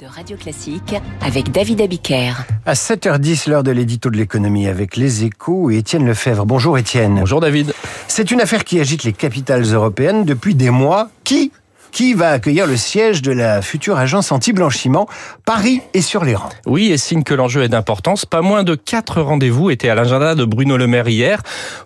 de Radio Classique avec David Abiker. À 7h10, l'heure de l'édito de l'économie avec les échos et Étienne Lefebvre. Bonjour Étienne. Bonjour David. C'est une affaire qui agite les capitales européennes depuis des mois. Qui qui va accueillir le siège de la future agence anti-blanchiment. Paris est sur les rangs. Oui, et signe que l'enjeu est d'importance, pas moins de quatre rendez-vous étaient à l'agenda de Bruno Le Maire hier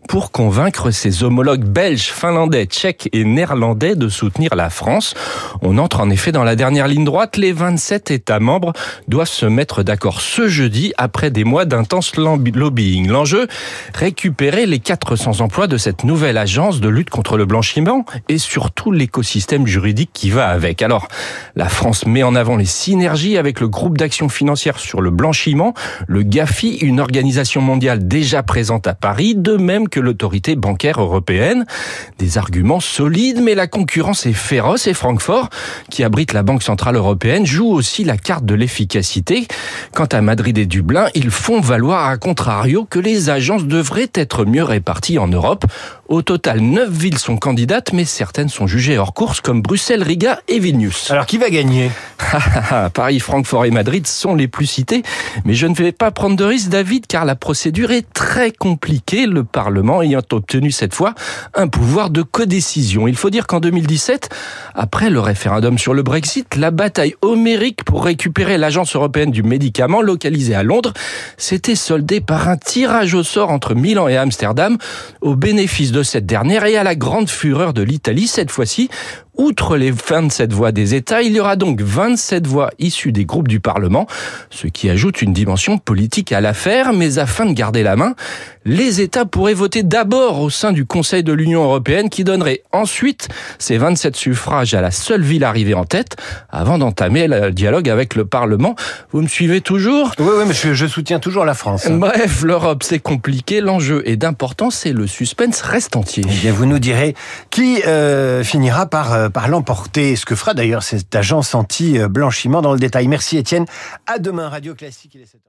pour convaincre ses homologues belges, finlandais, tchèques et néerlandais de soutenir la France. On entre en effet dans la dernière ligne droite. Les 27 États membres doivent se mettre d'accord ce jeudi après des mois d'intense lobbying. L'enjeu, récupérer les 400 emplois de cette nouvelle agence de lutte contre le blanchiment et surtout l'écosystème juridique qui va avec. Alors, la France met en avant les synergies avec le groupe d'action financière sur le blanchiment, le GAFI, une organisation mondiale déjà présente à Paris, de même que l'autorité bancaire européenne. Des arguments solides, mais la concurrence est féroce et Francfort, qui abrite la Banque Centrale Européenne, joue aussi la carte de l'efficacité. Quant à Madrid et Dublin, ils font valoir à contrario que les agences devraient être mieux réparties en Europe. Au total, neuf villes sont candidates, mais certaines sont jugées hors course, comme Bruxelles Riga et Vilnius. Alors qui va gagner? Paris, Francfort et Madrid sont les plus cités, mais je ne vais pas prendre de risque, David, car la procédure est très compliquée, le Parlement ayant obtenu cette fois un pouvoir de codécision. Il faut dire qu'en 2017, après le référendum sur le Brexit, la bataille homérique pour récupérer l'Agence européenne du médicament localisée à Londres s'était soldée par un tirage au sort entre Milan et Amsterdam au bénéfice de cette dernière et à la grande fureur de l'Italie cette fois-ci Outre les 27 voix des États, il y aura donc 27 voix issues des groupes du Parlement, ce qui ajoute une dimension politique à l'affaire, mais afin de garder la main, les États pourraient voter d'abord au sein du Conseil de l'Union européenne qui donnerait ensuite ces 27 suffrages à la seule ville arrivée en tête avant d'entamer le dialogue avec le Parlement. Vous me suivez toujours? Oui, oui, mais je, soutiens toujours la France. Bref, l'Europe, c'est compliqué, l'enjeu est d'importance et le suspense reste entier. Eh bien, vous nous direz qui euh, finira par... Euh, euh, par l'emporter. Ce que fera d'ailleurs cette agence anti-blanchiment dans le détail. Merci Étienne. À demain, Radio Classique. Il est 7